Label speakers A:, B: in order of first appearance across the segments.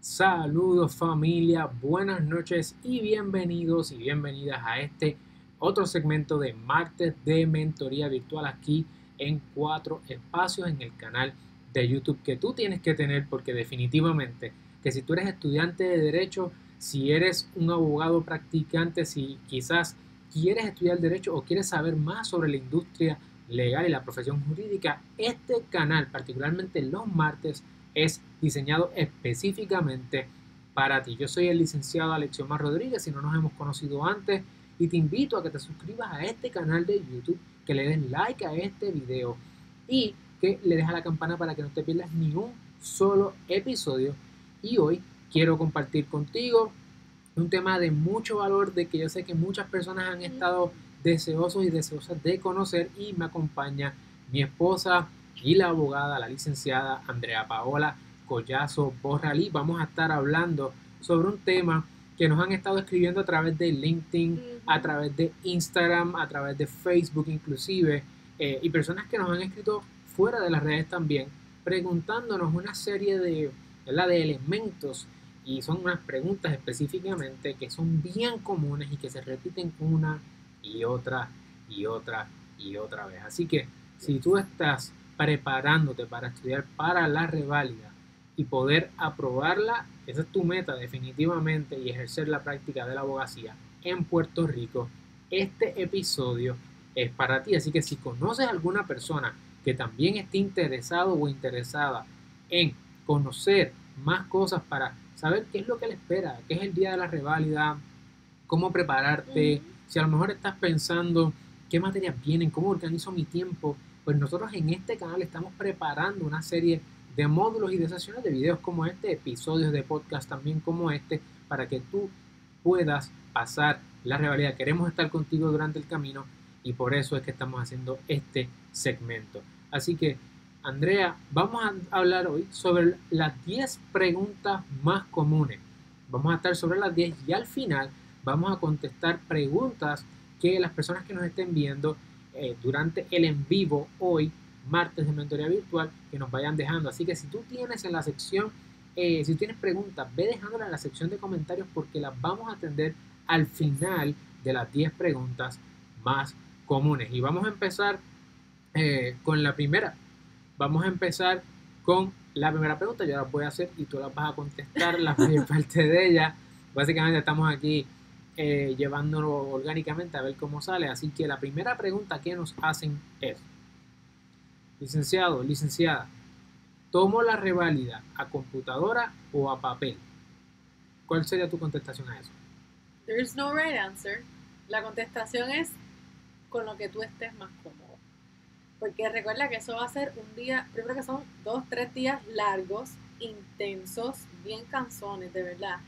A: Saludos familia, buenas noches y bienvenidos y bienvenidas a este otro segmento de martes de mentoría virtual aquí en cuatro espacios en el canal de YouTube que tú tienes que tener porque definitivamente que si tú eres estudiante de derecho, si eres un abogado practicante, si quizás quieres estudiar derecho o quieres saber más sobre la industria legal y la profesión jurídica, este canal, particularmente los martes, es diseñado específicamente para ti. Yo soy el licenciado Alexiomar Rodríguez, si no nos hemos conocido antes, y te invito a que te suscribas a este canal de YouTube, que le des like a este video y que le des a la campana para que no te pierdas ni un solo episodio. Y hoy quiero compartir contigo un tema de mucho valor, de que yo sé que muchas personas han estado deseosos y deseosas de conocer y me acompaña mi esposa y la abogada, la licenciada Andrea Paola Collazo Borralí. Vamos a estar hablando sobre un tema que nos han estado escribiendo a través de LinkedIn, a través de Instagram, a través de Facebook inclusive, eh, y personas que nos han escrito fuera de las redes también, preguntándonos una serie de, de elementos y son unas preguntas específicamente que son bien comunes y que se repiten una y otra y otra y otra vez. Así que si tú estás preparándote para estudiar para la reválida y poder aprobarla, esa es tu meta definitivamente y ejercer la práctica de la abogacía en Puerto Rico, este episodio es para ti. Así que si conoces a alguna persona que también esté interesado o interesada en conocer más cosas para saber qué es lo que le espera, qué es el día de la reválida, cómo prepararte, si a lo mejor estás pensando qué materias vienen, cómo organizo mi tiempo, pues nosotros en este canal estamos preparando una serie de módulos y de sesiones de videos como este, episodios de podcast también como este, para que tú puedas pasar la rivalidad. Queremos estar contigo durante el camino y por eso es que estamos haciendo este segmento. Así que, Andrea, vamos a hablar hoy sobre las 10 preguntas más comunes. Vamos a estar sobre las 10 y al final vamos a contestar preguntas que las personas que nos estén viendo eh, durante el en vivo hoy, martes de mentoría virtual, que nos vayan dejando. Así que si tú tienes en la sección, eh, si tienes preguntas, ve dejándolas en la sección de comentarios porque las vamos a atender al final de las 10 preguntas más comunes. Y vamos a empezar eh, con la primera. Vamos a empezar con la primera pregunta. Yo la voy a hacer y tú la vas a contestar la mayor parte de ella. Básicamente estamos aquí eh, llevándolo orgánicamente a ver cómo sale. Así que la primera pregunta que nos hacen es, licenciado, licenciada, ¿tomo la reválida a computadora o a papel? ¿Cuál sería tu contestación a eso?
B: There's no right answer. La contestación es con lo que tú estés más cómodo. Porque recuerda que eso va a ser un día, primero que son dos, tres días largos, intensos, bien canzones, de verdad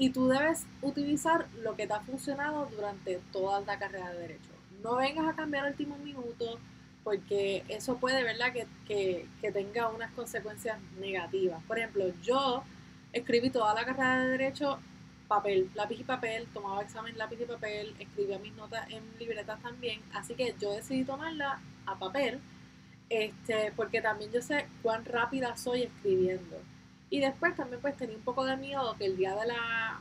B: y tú debes utilizar lo que te ha funcionado durante toda la carrera de derecho. No vengas a cambiar el último minuto porque eso puede, ¿verdad?, que, tenga unas consecuencias negativas. Por ejemplo, yo escribí toda la carrera de derecho papel, lápiz y papel, tomaba examen lápiz y papel, escribía mis notas en libretas también, así que yo decidí tomarla a papel, este, porque también yo sé cuán rápida soy escribiendo. Y después también pues tenía un poco de miedo que el día de la,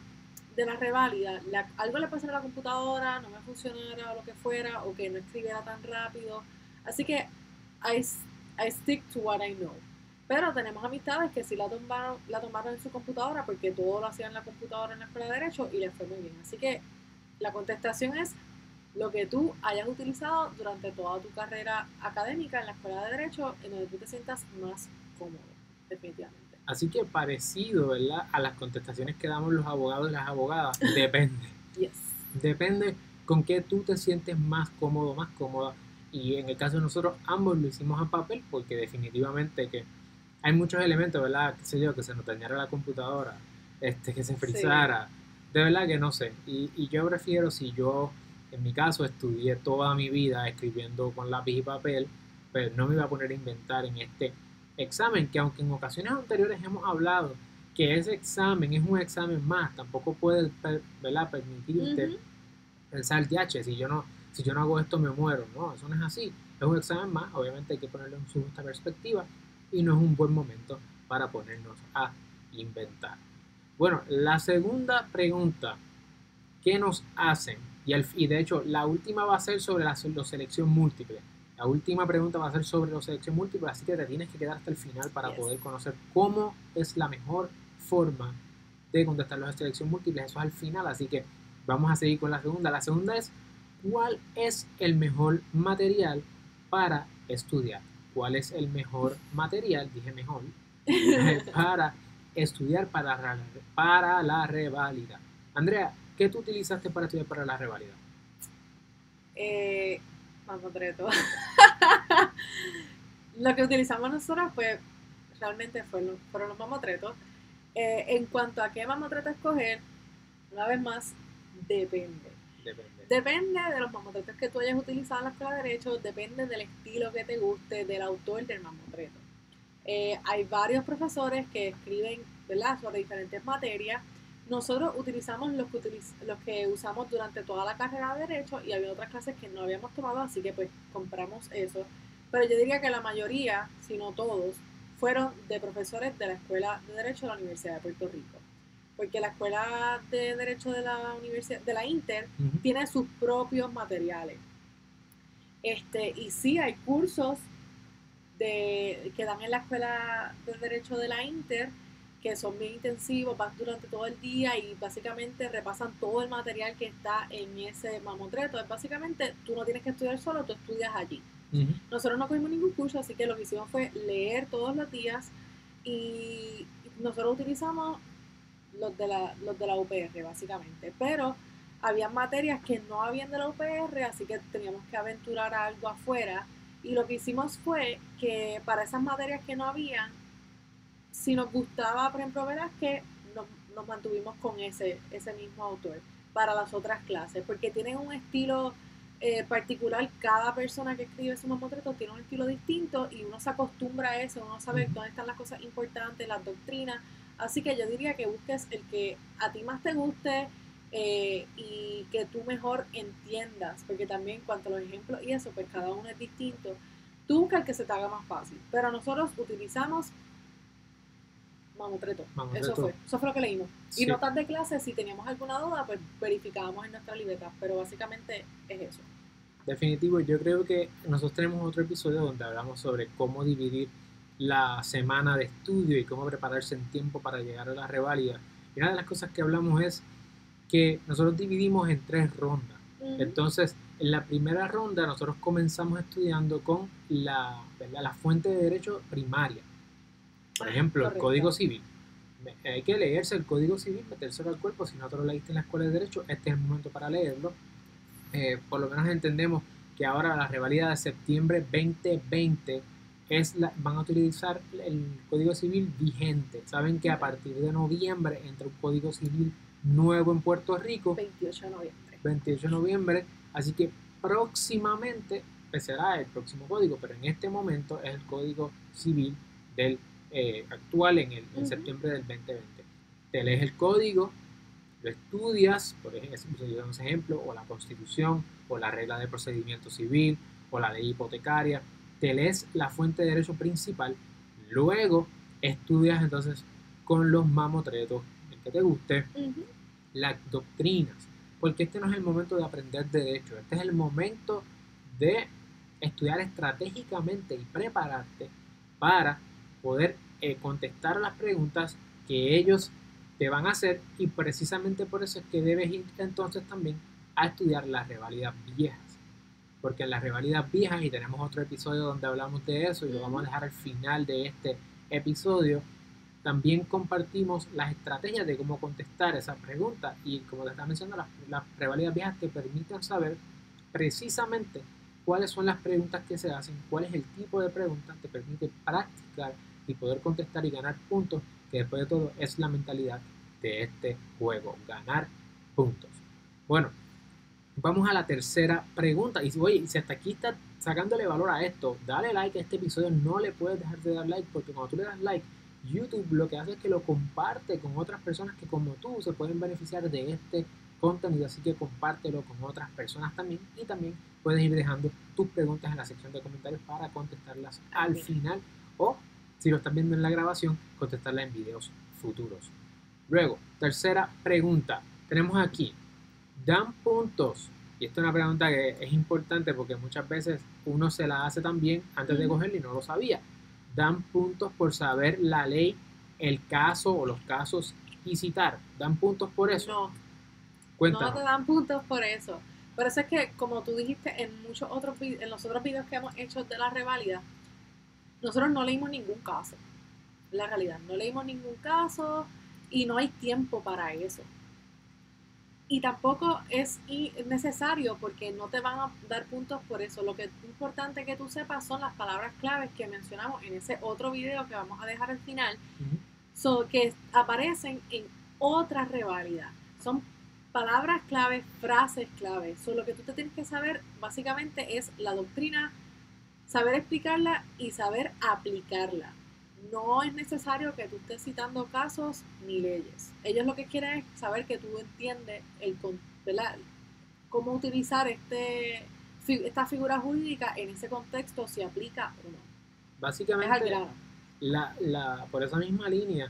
B: de la reválida algo le pasara a la computadora, no me funcionara o lo que fuera, o que no escribiera tan rápido. Así que I, I stick to what I know. Pero tenemos amistades que sí la tomaron, la tomaron en su computadora porque todo lo hacían en la computadora en la escuela de Derecho y les fue muy bien. Así que la contestación es lo que tú hayas utilizado durante toda tu carrera académica en la escuela de Derecho, en donde tú te sientas más cómodo, definitivamente.
A: Así que parecido, ¿verdad? A las contestaciones que damos los abogados y las abogadas, depende. Depende con qué tú te sientes más cómodo, más cómoda. Y en el caso de nosotros, ambos lo hicimos a papel porque definitivamente que hay muchos elementos, ¿verdad? Qué sé yo, que se nos dañara la computadora, este, que se frizara. De verdad que no sé. Y, y yo prefiero si yo, en mi caso, estudié toda mi vida escribiendo con lápiz y papel, pues no me iba a poner a inventar en este examen, que aunque en ocasiones anteriores hemos hablado que ese examen es un examen más, tampoco puede ¿verdad? permitirte pensar, H si yo no si yo no hago esto me muero, no, eso no es así, es un examen más, obviamente hay que ponerlo en su justa perspectiva y no es un buen momento para ponernos a inventar. Bueno, la segunda pregunta que nos hacen, y, al- y de hecho la última va a ser sobre la, la selección múltiple. La última pregunta va a ser sobre la selección múltiple, así que te tienes que quedar hasta el final para
B: Yes.
A: poder conocer cómo es la mejor forma de contestar las selección múltiple. Eso es al final, así que vamos a seguir con la segunda. La segunda es, ¿cuál es el mejor material para estudiar? ¿Cuál es el mejor material? Dije mejor. para estudiar para, la- para la revalida. Andrea, ¿qué tú utilizaste para estudiar para la revalida?
B: Eh, mamotreto. Lo que utilizamos nosotros fue, realmente fueron, fueron los mamotretos. Eh, en cuanto a qué mamotreto escoger, una vez más, depende.
A: Depende.
B: Depende de los mamotretos que tú hayas utilizado en la escuela de Derecho, depende del estilo que te guste, del autor del mamotreto. Eh, hay varios profesores que escriben ¿verdad? sobre diferentes materias. Nosotros utilizamos los que, utiliz- los que usamos durante toda la carrera de Derecho y había otras clases que no habíamos tomado, así que pues compramos eso. Pero yo diría que la mayoría, si no todos, fueron de profesores de la Escuela de Derecho de la Universidad de Puerto Rico. Porque la Escuela de Derecho de la Universidad, de la Inter, tiene sus propios materiales. Este, y sí, hay cursos de, que dan en la Escuela de Derecho de la Inter que son bien intensivos, van durante todo el día y básicamente repasan todo el material que está en ese mamotreto. Es básicamente, tú no tienes que estudiar solo, tú estudias allí. Nosotros no cogimos ningún curso, así que lo que hicimos fue leer todos los días y nosotros utilizamos los de la, los de la UPR, básicamente. Pero había materias que no habían de la UPR, así que teníamos que aventurar algo afuera. Y lo que hicimos fue que para esas materias que no habían, si nos gustaba, por ejemplo, Velázquez, nos, nos mantuvimos con ese, ese mismo autor para las otras clases, porque tienen un estilo eh, particular, cada persona que escribe su mamotreto tiene un estilo distinto y uno se acostumbra a eso, uno sabe dónde están las cosas importantes, las doctrinas, así que yo diría que busques el que a ti más te guste eh, y que tú mejor entiendas, porque también en cuanto a los ejemplos y eso, pues cada uno es distinto, tú busca el que se te haga más fácil, pero nosotros utilizamos mamotreto, eso fue, eso fue lo que leímos.
A: Sí.
B: Y notas de clase, si teníamos alguna duda, pues verificábamos en nuestra libreta, pero básicamente es eso.
A: Definitivo, yo creo que nosotros tenemos otro episodio donde hablamos sobre cómo dividir la semana de estudio y cómo prepararse en tiempo para llegar a la reválida. Y una de las cosas que hablamos es que nosotros dividimos en tres rondas. Entonces, en la primera ronda nosotros comenzamos estudiando con la, ¿verdad? la fuente de derecho primaria. Por ejemplo, el
B: correcto.
A: Código Civil. Hay que leerse el Código Civil, metérselo al cuerpo. Si no te lo leíste en la Escuela de Derecho, este es el momento para leerlo. Eh, por lo menos entendemos que ahora la revalida de septiembre 2020 es la, van a utilizar el Código Civil vigente. Saben que a partir de noviembre entra un Código Civil nuevo en Puerto Rico.
B: 28 de noviembre.
A: 28 de noviembre, así que próximamente pues, será el próximo código, pero en este momento es el código civil del eh, actual en, el, en septiembre del 2020. Te lees el código, lo estudias, por ejemplo, un o la constitución, o la regla de procedimiento civil, o la ley hipotecaria, te lees la fuente de derecho principal, luego estudias entonces con los mamotretos, el que te guste, las doctrinas, porque este no es el momento de aprender derecho, este es el momento de estudiar estratégicamente y prepararte para poder eh, contestar las preguntas que ellos te van a hacer y precisamente por eso es que debes ir entonces también a estudiar las revalidas viejas. Porque en las revalidas viejas, y tenemos otro episodio donde hablamos de eso y lo vamos a dejar al final de este episodio, también compartimos las estrategias de cómo contestar esa pregunta y como te estaba mencionando, las, las revalidas viejas te permiten saber precisamente cuáles son las preguntas que se hacen, cuál es el tipo de preguntas, te permite practicar y poder contestar y ganar puntos, que después de todo es la mentalidad de este juego, ganar puntos. Bueno, vamos a la tercera pregunta. Y oye, si hasta aquí estás sacándole valor a esto, dale like a este episodio, no le puedes dejar de dar like, porque cuando tú le das like, YouTube lo que hace es que lo comparte con otras personas que como tú se pueden beneficiar de este contenido, así que compártelo con otras personas también y también puedes ir dejando tus preguntas en la sección de comentarios para contestarlas al final o si lo estás viendo en la grabación, contestarla en videos futuros. Luego, tercera pregunta. Tenemos aquí, dan puntos. Y esta es una pregunta que es importante porque muchas veces uno se la hace también antes de cogerla y no lo sabía. Dan puntos por saber la ley, el caso o los casos y citar. Dan puntos por eso.
B: No, no te dan puntos por eso. Por eso es que, como tú dijiste en muchos otros en los otros videos que hemos hecho de la reválida, nosotros no leímos ningún caso. La realidad, no leímos ningún caso y no hay tiempo para eso. Y tampoco es necesario porque no te van a dar puntos por eso. Lo que es importante que tú sepas son las palabras claves que mencionamos en ese otro video que vamos a dejar al final
A: Ujú.
B: so, que aparecen en otra reválida. Son palabras claves, frases claves. So, lo que tú te tienes que saber básicamente es la doctrina, saber explicarla y saber aplicarla. No es necesario que tú estés citando casos ni leyes. Ellos lo que quieren es saber que tú entiendes el, ¿verdad? cómo utilizar este, esta figura jurídica en ese contexto, si aplica o no.
A: Básicamente, la, la, por esa misma línea,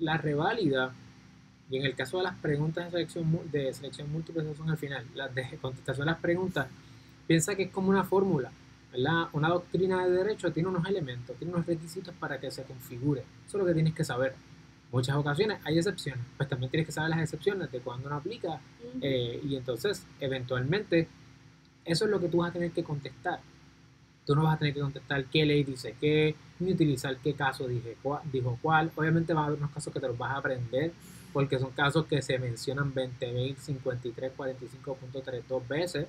A: la reválida, y en el caso de las preguntas de selección, de selección múltiple, son al final, las de contestación a las preguntas, piensa que es como una fórmula, ¿verdad? Una doctrina de derecho tiene unos elementos, tiene unos requisitos para que se configure. Eso es lo que tienes que saber. Muchas ocasiones hay excepciones, pues también tienes que saber las excepciones de cuándo no aplica eh, y entonces, eventualmente, eso es lo que tú vas a tener que contestar. Tú no vas a tener que contestar qué ley dice qué, ni utilizar qué caso dije cua- dijo cuál. Obviamente va a haber unos casos que te los vas a aprender, porque son casos que se mencionan 20.053, 45.3 dos veces,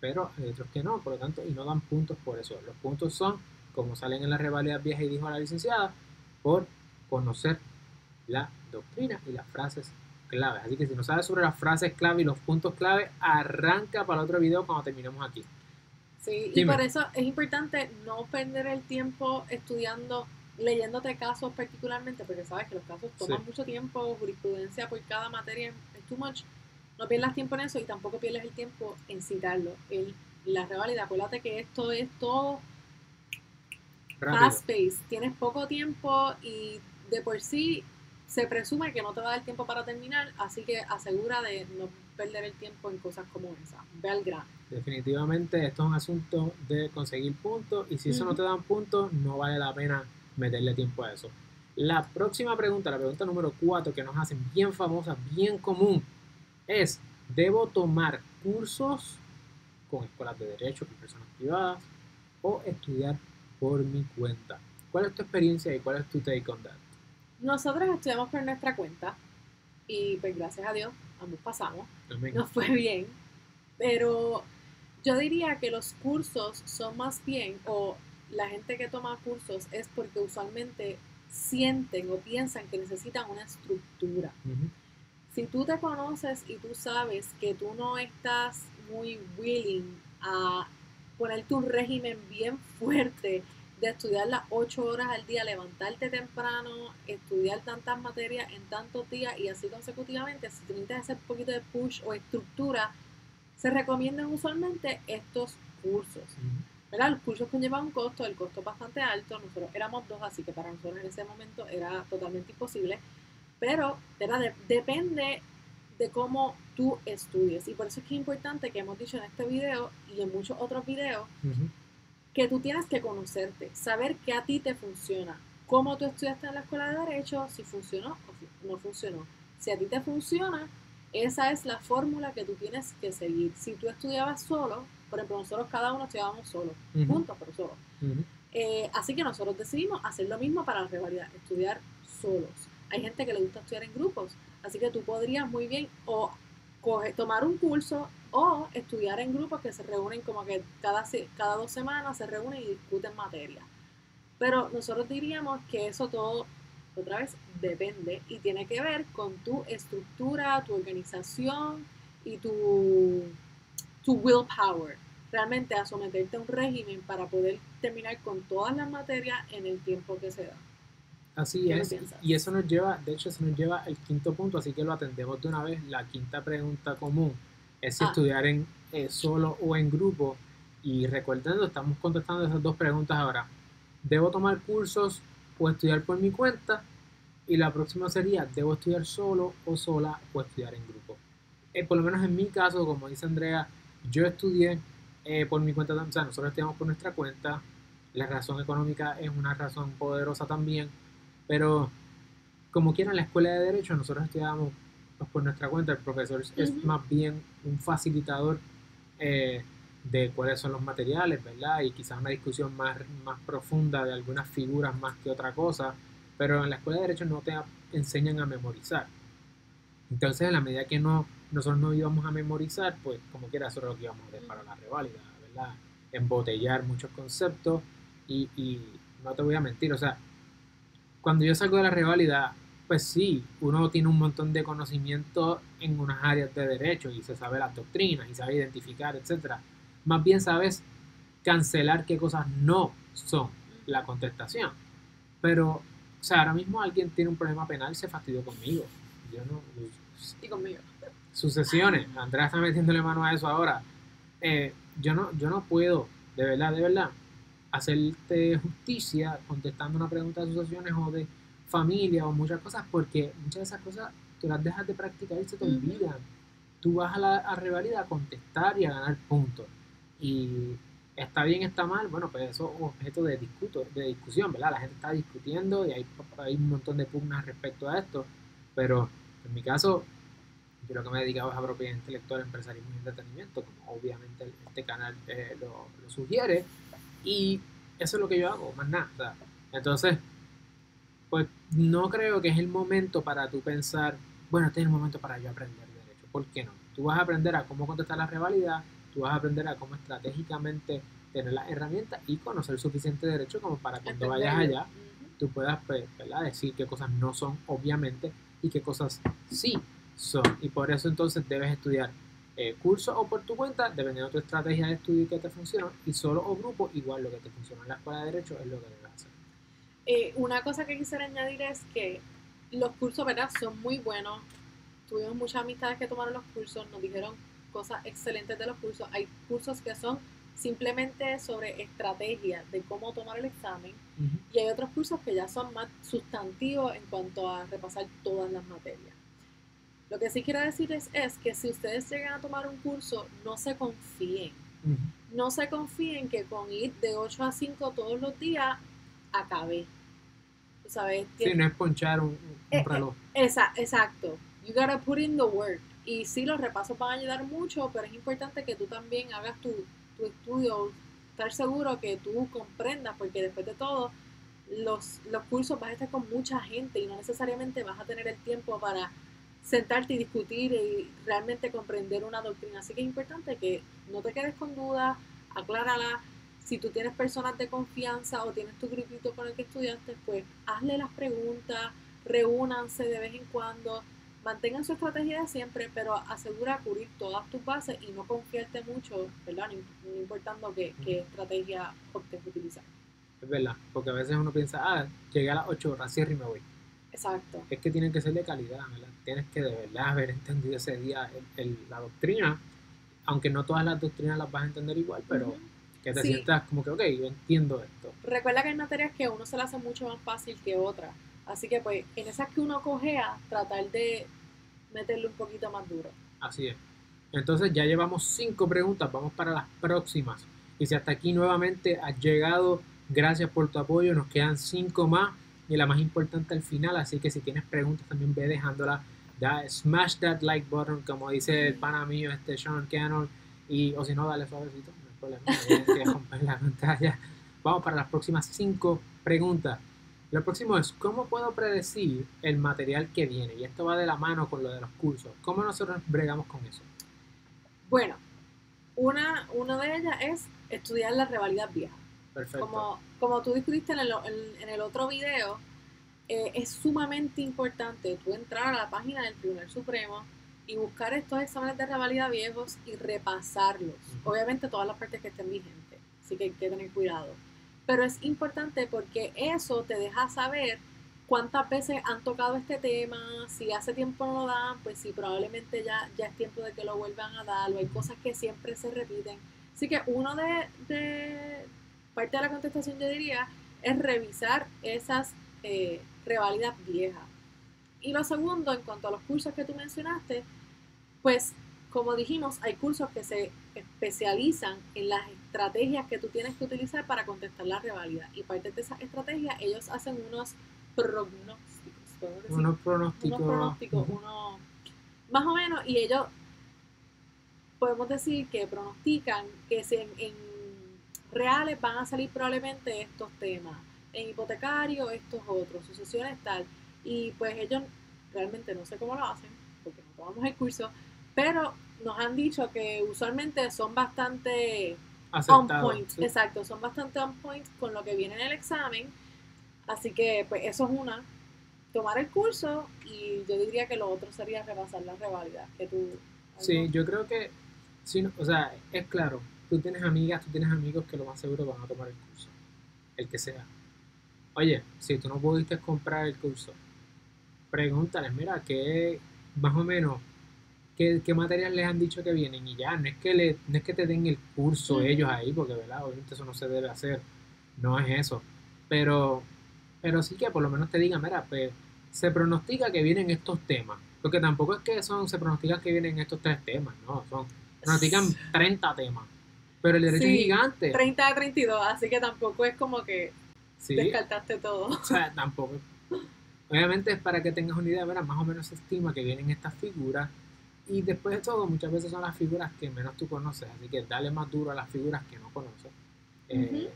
A: pero hay otros que no, por lo tanto, y no dan puntos por eso. Los puntos son, como salen en las revalidas viejas y dijo la licenciada, por conocer la doctrina y las frases claves. Así que si no sabes sobre las frases clave y los puntos clave, arranca para otro video cuando terminemos aquí.
B: Sí, y
A: Dime.
B: por eso es importante no perder el tiempo estudiando, leyéndote casos particularmente, porque sabes que los casos toman
A: Sí.
B: mucho tiempo, jurisprudencia por cada materia es too much. No pierdas tiempo en eso y tampoco pierdes el tiempo en citarlo. El, la revalida, acuérdate que esto es todo
A: Rápido.
B: fast paced, tienes poco tiempo y de por sí se presume que no te va a dar tiempo para terminar, así que asegura de no perder el tiempo en cosas como esa. Ve al grano.
A: Definitivamente esto es un asunto de conseguir puntos y si eso no te dan puntos, no vale la pena meterle tiempo a eso. La próxima pregunta, la pregunta número 4 que nos hacen bien famosa, bien común, es, ¿debo tomar cursos con escuelas de derecho, con personas privadas o estudiar por mi cuenta? ¿Cuál es tu experiencia y cuál es tu take on that?
B: Nosotros estudiamos por nuestra cuenta y pues gracias a Dios ambos pasamos,
A: Amén.
B: nos fue bien, pero yo diría que los cursos son más bien, o la gente que toma cursos es porque usualmente sienten o piensan que necesitan una estructura. Si tú te conoces y tú sabes que tú no estás muy willing a ponerte un régimen bien fuerte de estudiar las ocho horas al día, levantarte temprano, estudiar tantas materias en tantos días y así consecutivamente, si tú necesitas hacer un poquito de push o estructura, se recomiendan usualmente estos cursos. ¿verdad? Los cursos conllevan un costo, el costo es bastante alto, nosotros éramos dos, así que para nosotros en ese momento era totalmente imposible, pero ¿verdad? De- depende de cómo tú estudies y por eso es que es importante que hemos dicho en este video y en muchos otros videos que tú tienes que conocerte, saber qué a ti te funciona, cómo tú estudiaste en la escuela de derecho, si funcionó o no funcionó. Si a ti te funciona, esa es la fórmula que tú tienes que seguir. Si tú estudiabas solo, por ejemplo, nosotros cada uno estudiábamos solo, juntos, pero solo. Eh, así que nosotros decidimos hacer lo mismo para la rivalidad, estudiar solos. Hay gente que le gusta estudiar en grupos, así que tú podrías muy bien o tomar un curso o estudiar en grupos que se reúnen como que cada, cada dos semanas se reúnen y discuten materia. Pero nosotros diríamos que eso todo, otra vez, depende y tiene que ver con tu estructura, tu organización y tu, tu willpower realmente a someterte a un régimen para poder terminar con todas las materias en el tiempo que se da.
A: Así
B: ¿Qué
A: es, y eso nos lleva, de hecho, eso nos lleva al quinto punto, así que lo atendemos de una vez. La quinta pregunta común es si
B: Ah.
A: estudiar en eh, solo o en grupo. Y recordando, estamos contestando esas dos preguntas ahora. ¿Debo tomar cursos o estudiar por mi cuenta? Y la próxima sería, ¿debo estudiar solo o sola o estudiar en grupo? Eh, por lo menos en mi caso, como dice Andrea, yo estudié eh, por mi cuenta, o sea, nosotros estudiamos por nuestra cuenta, la razón económica es una razón poderosa también, pero como quieran, la escuela de Derecho nosotros estudiamos pues, por nuestra cuenta, el profesor es más bien un facilitador eh, de cuáles son los materiales, ¿verdad? Y quizás una discusión más, más profunda de algunas figuras más que otra cosa, pero en la escuela de Derecho no te enseñan a memorizar. Entonces, en la medida que no, nosotros no íbamos a memorizar, pues como quiera, eso era lo que íbamos a hacer para la reválida, ¿verdad? Embotellar muchos conceptos y, y no te voy a mentir, o sea, cuando yo salgo de la reválida, pues sí, uno tiene un montón de conocimiento en unas áreas de derecho y se sabe las doctrinas y sabe identificar, etcétera. Más bien sabes cancelar qué cosas no son la contestación. Pero, o sea, ahora mismo alguien tiene un problema penal y se fastidió conmigo. Yo no.
B: Y conmigo.
A: Sucesiones. Andrea está metiéndole mano a eso ahora. Eh, yo no, yo no puedo, de verdad, de verdad, hacerte justicia contestando una pregunta de sucesiones o de familia o muchas cosas, porque muchas de esas cosas tú las dejas de practicar y se te olvidan. Tú vas a la a rivalidad a contestar y a ganar puntos. Y está bien, está mal, bueno, pues eso es objeto de, discuto, de discusión, ¿verdad? La gente está discutiendo y hay, hay un montón de pugnas respecto a esto, pero en mi caso, yo lo que me he dedicado es a propiedad intelectual, empresarismo y entretenimiento, como obviamente este canal eh, lo, lo sugiere, y eso es lo que yo hago, más nada. entonces, pues no creo que es el momento para tú pensar, bueno, este es el momento para yo aprender derecho. ¿Por qué no? Tú vas a aprender a cómo contestar la rivalidad, tú vas a aprender a cómo estratégicamente tener las herramientas y conocer suficiente derecho como para cuando vayas allá tú puedas pues, decir qué cosas no son, obviamente, y qué cosas sí son. Y por eso entonces debes estudiar eh, curso o por tu cuenta, dependiendo de tu estrategia de estudio que te funciona, y solo o grupo, igual lo que te funciona en la escuela de derecho es lo que debes hacer.
B: Eh, una cosa que quisiera añadir es que los cursos, ¿verdad? Son muy buenos. Tuvimos muchas amistades que tomaron los cursos, nos dijeron cosas excelentes de los cursos. Hay cursos que son simplemente sobre estrategia de cómo tomar el examen y hay otros cursos que ya son más sustantivos en cuanto a repasar todas las materias. Lo que sí quiero decirles es que si ustedes llegan a tomar un curso, no se confíen. No se confíen que con ir de 8 a 5 todos los días, acabé. Tú sabes,
A: Sí, no es ponchar un, un
B: Eh, eh.
A: reloj.
B: Esa- exacto. You gotta put in the work. Y sí, los repasos van a ayudar mucho, pero es importante que tú también hagas tu, tu estudio, estar seguro que tú comprendas, porque después de todo, los, los cursos vas a estar con mucha gente y no necesariamente vas a tener el tiempo para sentarte y discutir y realmente comprender una doctrina. Así que es importante que no te quedes con dudas, aclárala. Si tú tienes personas de confianza o tienes tu grupito con el que estudiaste, pues hazle las preguntas, reúnanse de vez en cuando, mantengan su estrategia de siempre, pero asegura cubrir todas tus bases y no confiarte mucho, ¿verdad? No, importando qué, qué estrategia optes utilizar.
A: Es verdad, porque a veces uno piensa, ah, llegué a las 8 horas, cierro y me voy.
B: Exacto.
A: Es que tienen que ser de calidad, ¿verdad? Tienes que de verdad haber entendido ese día el- el- la doctrina, aunque no todas las doctrinas las vas a entender igual, pero que te
B: Sí.
A: sientas como que, ok, yo entiendo esto.
B: Recuerda que hay materias que a uno se le hace mucho más fácil que otras. Así que pues en esas que uno cogea, tratar de meterle un poquito más duro.
A: Así es. Entonces ya llevamos cinco preguntas, vamos para las próximas. Y si hasta aquí nuevamente has llegado, gracias por tu apoyo, nos quedan cinco más y la más importante al final, así que si tienes preguntas también ve dejándola. Da, smash that like button, como dice el pana mío, este Sean Cannon, y, o si no, dale suavecito, no hay problema, la. Vamos para las próximas cinco preguntas. Lo próximo es, ¿cómo puedo predecir el material que viene? Y esto va de la mano con lo de los cursos. ¿Cómo nosotros bregamos con eso?
B: Bueno, una, una de ellas es estudiar las revalidad viejas.
A: Perfecto.
B: Como, como tú discutiste en el, en- en el otro video, eh, es sumamente importante tú entrar a la página del Tribunal Supremo y buscar estos exámenes de revalida viejos y repasarlos. Obviamente todas las partes que estén vigentes, así que hay que tener cuidado. Pero es importante porque eso te deja saber cuántas veces han tocado este tema, si hace tiempo no lo dan, pues sí, probablemente ya, ya es tiempo de que lo vuelvan a dar, o hay cosas que siempre se repiten. Así que uno de, de parte de la contestación yo diría es revisar esas eh, reválidas viejas. Y lo segundo, en cuanto a los cursos que tú mencionaste, pues como dijimos, hay cursos que se especializan en las estrategias que tú tienes que utilizar para contestar la revalida. Y parte de esas estrategias, ellos hacen unos pronósticos.
A: Unos pronósticos.
B: unos pronósticos, unos- más o menos, y ellos podemos decir que pronostican que si en, en reales van a salir probablemente estos temas, en hipotecario estos otros, sucesiones tal, y pues ellos realmente no sé cómo lo hacen, porque no tomamos el curso, pero nos han dicho que usualmente son bastante on point,
A: sí.
B: exacto, son bastante on point con lo que viene en el examen, así que pues eso es una, tomar el curso y yo diría que lo otro sería repasar la revalida, que tú...
A: Sí, yo creo que, sí, o sea, es claro, tú tienes amigas, tú tienes amigos que lo más seguro van a tomar el curso, el que sea. Oye, si tú no pudiste comprar el curso, pregúntales, mira, ¿qué, más o menos, qué, qué materias les han dicho que vienen? Y ya, no es que, le, no es que te den el curso ellos ahí, porque, ¿verdad? Obviamente eso no se debe hacer, no es eso. Pero, pero sí que por lo menos te digan, mira, pues se pronostica que vienen estos temas. Porque tampoco es que son, se pronostica que vienen estos tres temas, no, son, pronostican 30 temas. Pero el derecho
B: Sí,
A: es gigante.
B: 30 de 32, así que tampoco es como que
A: Sí,
B: descartaste todo.
A: o sea, tampoco. Obviamente es para que tengas una idea, ¿verdad? Más o menos se estima que vienen estas figuras. Y después de todo, muchas veces son las figuras que menos tú conoces. Así que dale más duro a las figuras que no conoces. Eh,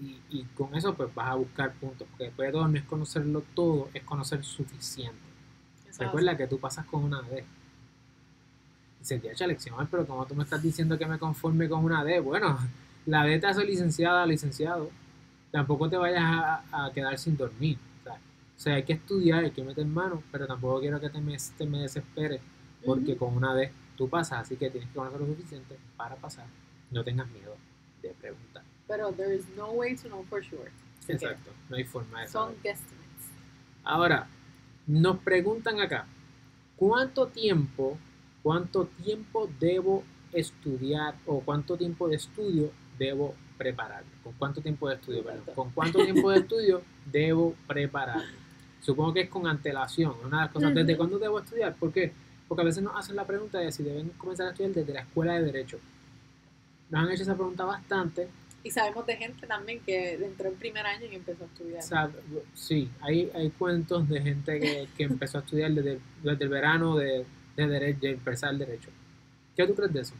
A: y, y con eso pues vas a buscar puntos. Porque después de todo no es conocerlo todo, es conocer suficiente.
B: Eso
A: Recuerda que tú pasas con una D. Se te echa lección, "Ay, pero como tú me estás diciendo que me conforme con una D, bueno, la D te hace licenciada, licenciado. Tampoco te vayas a, a quedar sin dormir. O sea, o sea, hay que estudiar, hay que meter mano, pero tampoco quiero que te me, te me desesperes porque con una D tú pasas, así que tienes que conocer lo suficiente para pasar. No tengas miedo de preguntar.
B: Pero there is no way to know for sure. Así que
A: Exacto, no hay forma de
B: Son guesstimates.
A: Ahora, nos preguntan acá, ¿cuánto tiempo, cuánto tiempo debo estudiar o cuánto tiempo de estudio debo prepararme? ¿Con cuánto tiempo de estudio, perdón? ¿Con cuánto tiempo de estudio debo prepararme? Supongo que es con antelación, una de las cosas. ¿Desde cuándo debo estudiar? ¿Por qué? Porque a veces nos hacen la pregunta de si deben comenzar a estudiar desde la escuela de Derecho. Nos han hecho esa pregunta bastante.
B: Y sabemos de gente también que entró en primer año y empezó a estudiar.
A: Sab- sí, hay, hay cuentos de gente que, que empezó a estudiar desde, desde el verano de, de, dere- de empezar el derecho. ¿Qué tú crees de eso?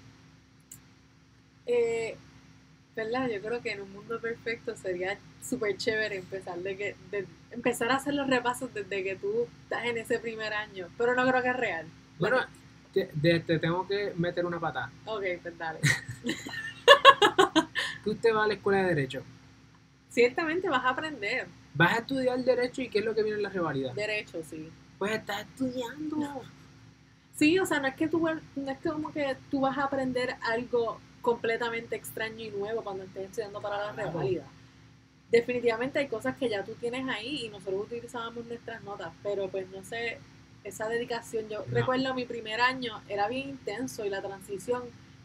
B: Eh, ¿Verdad? Yo creo que en un mundo perfecto sería súper chévere empezar, de que, de- empezar a hacer los repasos desde que tú estás en ese primer año. Pero no creo que es real.
A: Bueno, te, te tengo que meter una patada.
B: Ok, pues dale.
A: Que usted va a la escuela de derecho.
B: Ciertamente vas a aprender.
A: Vas a estudiar derecho y ¿qué es lo que viene en la rivalidad?
B: Derecho, sí.
A: Pues estás estudiando.
B: Sí, o sea, no es que tú no es que como que tú vas a aprender algo completamente extraño y nuevo cuando estés estudiando para la revalida. Definitivamente hay cosas que ya tú tienes ahí y nosotros utilizábamos nuestras notas, pero pues no sé, esa dedicación, yo
A: No.
B: recuerdo mi primer año era bien intenso y la transición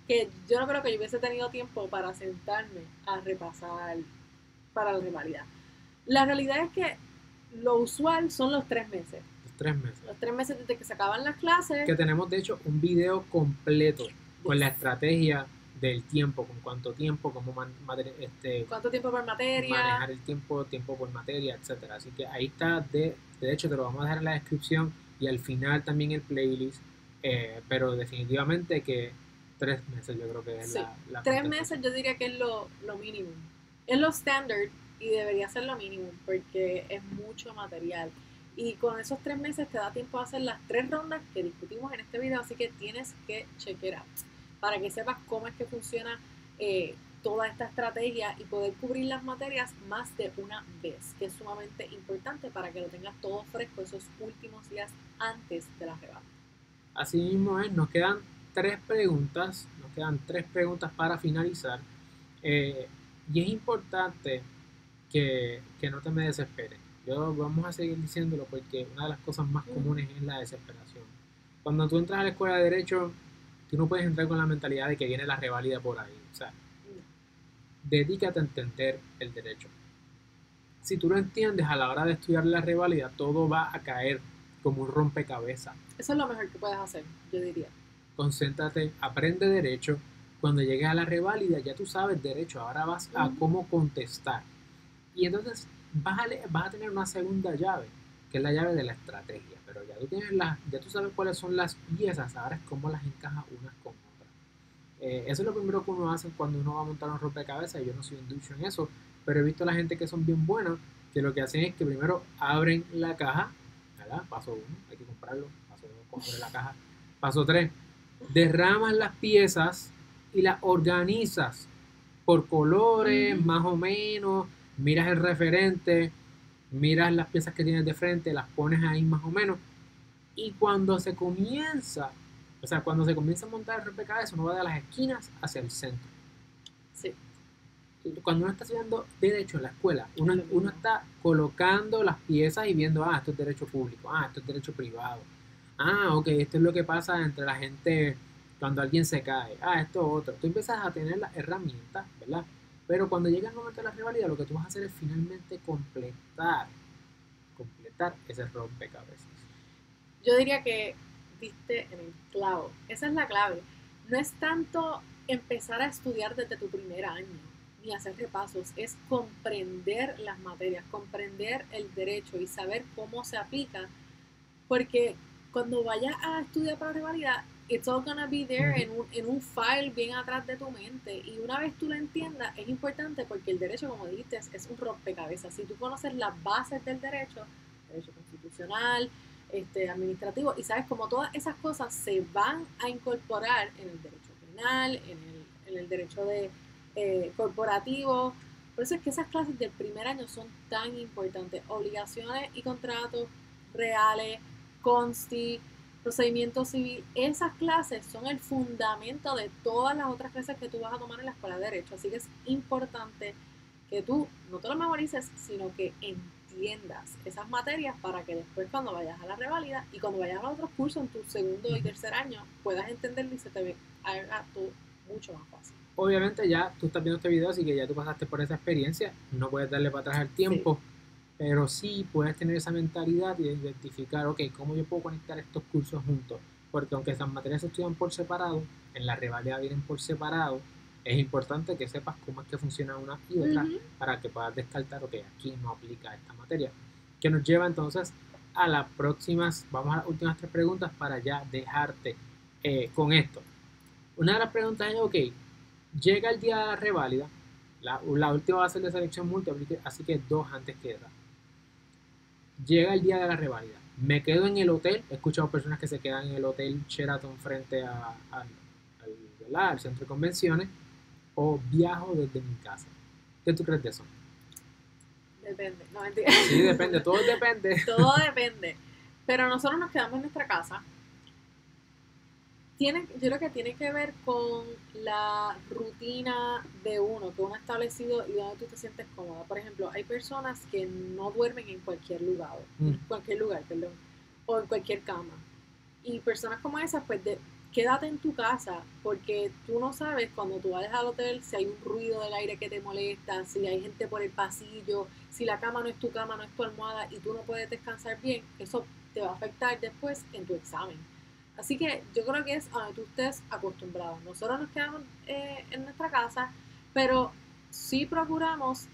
B: que yo no creo que yo hubiese tenido tiempo para sentarme a repasar para la revalida. La realidad es que lo usual son los tres meses.
A: Tres meses.
B: Los tres meses desde que se acaban las clases.
A: Que tenemos de hecho un video completo con la estrategia del tiempo, con cuánto tiempo, cómo man- este,
B: cuánto tiempo por materia.
A: manejar el tiempo, tiempo por materia, etcétera. Así que ahí está, de, de hecho te lo vamos a dejar en la descripción y al final también el playlist, eh, pero definitivamente que tres meses yo creo que es
B: Sí,
A: la, la
B: Tres meses yo diría que es lo, lo mínimo. Es lo standard y debería ser lo mínimo porque es mucho material. Y con esos tres meses te da tiempo a hacer las tres rondas que discutimos en este video, así que tienes que out para que sepas cómo es que funciona eh, toda esta estrategia y poder cubrir las materias más de una vez, que es sumamente importante para que lo tengas todo fresco esos últimos días antes de la rebata.
A: Así mismo es, nos quedan tres preguntas, nos quedan tres preguntas para finalizar. Eh, y es importante que, que no te me desesperes. Yo vamos a seguir diciéndolo porque una de las cosas más comunes es la desesperación. Cuando tú entras a la escuela de derecho, tú no puedes entrar con la mentalidad de que viene la revalida por ahí. O sea, dedícate a entender el derecho. Si tú lo entiendes a la hora de estudiar la revalida, todo va a caer como un rompecabezas.
B: Eso es lo mejor que puedes hacer, yo diría.
A: Concéntrate, aprende derecho. Cuando llegues a la reválida ya tú sabes derecho, ahora vas a cómo contestar. Y entonces vas a, le- vas a tener una segunda llave, que es la llave de la estrategia. Pero ya tú, tienes las, ya tú sabes cuáles son las piezas, ahora es cómo las encajas unas con otras. Eh, eso es lo primero que uno hace cuando uno va a montar un rompecabezas. Yo no soy un ducho en eso, pero he visto a la gente que son bien buenos, que lo que hacen es que primero abren la caja, ¿verdad? Paso uno, hay que comprarlo. Paso dos, comprar la caja. Paso tres, derramas las piezas y las organizas por colores, más o menos, miras el referente, miras las piezas que tienes de frente, las pones ahí más o menos. Y cuando se comienza, o sea, cuando se comienza a montar el rompecabezas, uno va de las esquinas hacia el centro.
B: Sí.
A: Cuando uno está estudiando derecho en la escuela, uno, está colocando las piezas y viendo, ah, esto es derecho público, ah, esto es derecho privado. Ah, ok, esto es lo que pasa entre la gente cuando alguien se cae. Ah, esto es otro. Tú empiezas a tener las herramientas, ¿verdad? Pero cuando llega el momento de la rivalidad, lo que tú vas a hacer es finalmente completar, completar ese rompecabezas.
B: Yo diría que diste en el clavo. Esa es la clave. No es tanto empezar a estudiar desde tu primer año, ni hacer repasos, es comprender las materias, comprender el derecho y saber cómo se aplica, porque cuando vayas a estudiar para rivalidad, it's all gonna be there en, un, en un file bien atrás de tu mente. Y una vez tú lo entiendas, es importante porque el derecho, como dijiste, es, es un rompecabezas. Si tú conoces las bases del derecho, derecho constitucional, este, administrativo, y sabes cómo todas esas cosas se van a incorporar en el derecho penal, en el, en el derecho de, eh, corporativo. Por eso es que esas clases del primer año son tan importantes. Obligaciones y contratos reales, consti, procedimiento civil, esas clases son el fundamento de todas las otras clases que tú vas a tomar en la escuela de derecho. Así que es importante que tú no te lo memorices, sino que entiendas esas materias para que después cuando vayas a la revalida y cuando vayas a los otros cursos en tu segundo y tercer año puedas entenderlo y se te haga todo mucho más fácil.
A: Obviamente ya tú estás viendo este video, así que ya tú pasaste por esa experiencia, no puedes darle para atrás el tiempo, pero sí puedes tener esa mentalidad y identificar, ok, ¿cómo yo puedo conectar estos cursos juntos? Porque aunque esas materias se estudian por separado, en la rivalidad vienen por separado, es importante que sepas cómo es que funciona una y otra para que puedas descartar, ok, aquí no aplica esta materia. Que nos lleva entonces a las próximas, vamos a las últimas tres preguntas para ya dejarte eh, con esto. Una de las preguntas es, ok, llega el día de la reválida, la, la última va a ser de selección múltiple, así que dos antes que esa. Llega el día de la reválida, me quedo en el hotel, he escuchado personas que se quedan en el hotel Sheraton frente a- al, al centro de convenciones, o viajo desde mi casa. ¿Qué tú crees de eso?
B: Depende, no mentira.
A: Sí, depende, todo depende.
B: Todo depende. Pero nosotros nos quedamos en nuestra casa. Tiene, yo creo que tiene que ver con la rutina de uno, que uno ha establecido y donde tú te sientes cómoda. Por ejemplo, hay personas que no duermen en cualquier lugar,
A: Mm.
B: cualquier lugar, perdón, o en cualquier cama. Y personas como esas, pues de- quédate en tu casa, porque tú no sabes cuando tú vayas al hotel si hay un ruido del aire que te molesta, si hay gente por el pasillo, si la cama no es tu cama, no es tu almohada y tú no puedes descansar bien, eso te va a afectar después en tu examen. Así que yo creo que es a donde tú estés acostumbrado. Nosotros nos quedamos eh, en nuestra casa, pero sí procuramos